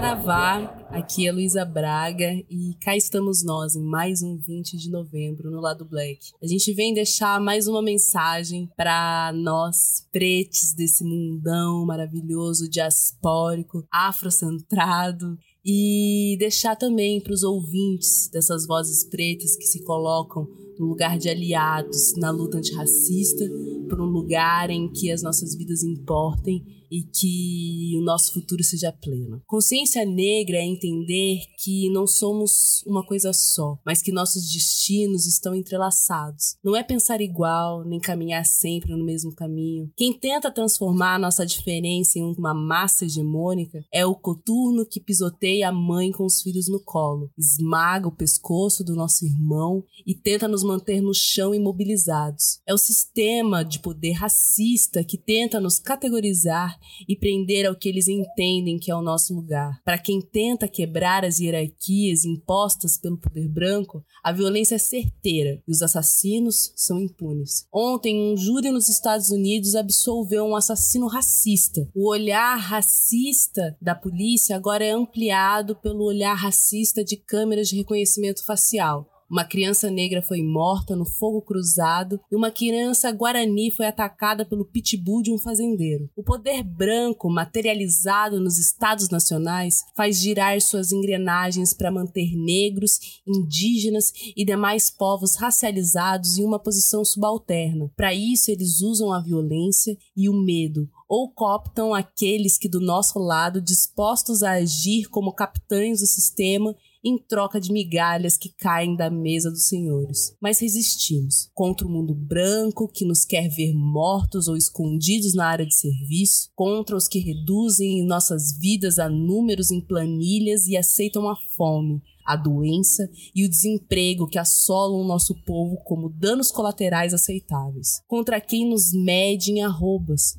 Vá, aqui é Luísa Braga e cá estamos nós em mais um 20 de novembro no Lado Black. A gente vem deixar mais uma mensagem para nós, pretes desse mundão maravilhoso, diaspórico, afrocentrado e deixar também para os ouvintes dessas vozes pretas que se colocam no lugar de aliados na luta antirracista, por um lugar em que as nossas vidas importem e que o nosso futuro seja pleno. Consciência negra é entender que não somos uma coisa só, mas que nossos destinos estão entrelaçados. Não é pensar igual, nem caminhar sempre no mesmo caminho. Quem tenta transformar nossa diferença em uma massa hegemônica é o coturno que pisoteia a mãe com os filhos no colo, esmaga o pescoço do nosso irmão e tenta nos manter no chão imobilizados. É o sistema de poder racista que tenta nos categorizar e prender ao que eles entendem que é o nosso lugar. Para quem tenta quebrar as hierarquias impostas pelo poder branco, a violência é certeira e os assassinos são impunes. Ontem, um júri nos Estados Unidos absolveu um assassino racista. O olhar racista da polícia agora é ampliado pelo olhar racista de câmeras de reconhecimento facial. Uma criança negra foi morta no fogo cruzado e uma criança guarani foi atacada pelo pitbull de um fazendeiro. O poder branco, materializado nos estados nacionais, faz girar suas engrenagens para manter negros, indígenas e demais povos racializados em uma posição subalterna. Para isso, eles usam a violência e o medo, ou cooptam aqueles que do nosso lado, dispostos a agir como capitães do sistema, em troca de migalhas que caem da mesa dos senhores. Mas resistimos contra o mundo branco que nos quer ver mortos ou escondidos na área de serviço, contra os que reduzem nossas vidas a números em planilhas e aceitam a fome, a doença e o desemprego que assolam o nosso povo como danos colaterais aceitáveis, contra quem nos mede em arrobas,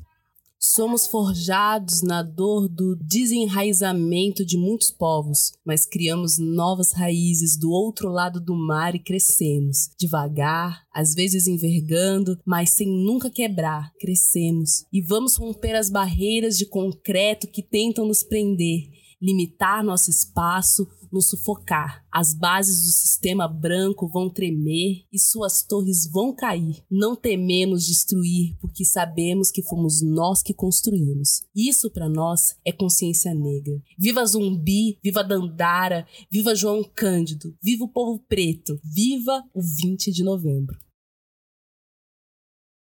Somos forjados na dor do desenraizamento de muitos povos, mas criamos novas raízes do outro lado do mar e crescemos. Devagar, às vezes envergando, mas sem nunca quebrar, crescemos. E vamos romper as barreiras de concreto que tentam nos prender, limitar nosso espaço, nos sufocar. As bases do sistema branco vão tremer e suas torres vão cair. Não tememos destruir, porque sabemos que fomos nós que construímos. Isso para nós é consciência negra. Viva Zumbi, viva Dandara, viva João Cândido, viva o povo preto, viva o 20 de novembro.